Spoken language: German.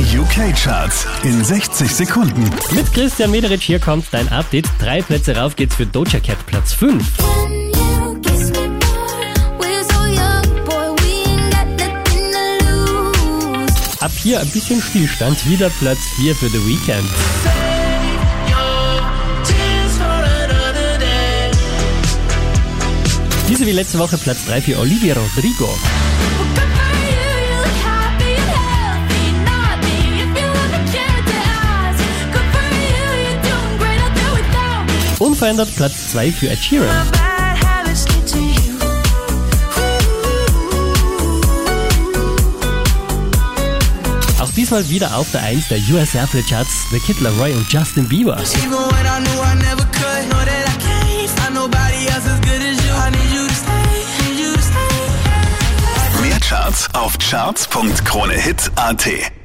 Die UK-Charts in 60 Sekunden. Mit Christian Mederich hier kommt dein Update. Drei Plätze rauf geht's für Doja Cat, Platz 5. Ab hier ein bisschen Stillstand, wieder Platz 4 für The Weekend. Diese wie letzte Woche Platz 3 für Olivia Rodrigo. Unverändert Platz 2 für Ed Sheeran. Auch diesmal wieder auf der 1 der US Airplay Charts The Kid Laroi und Justin Bieber. Mehr Charts auf charts.kronehit.at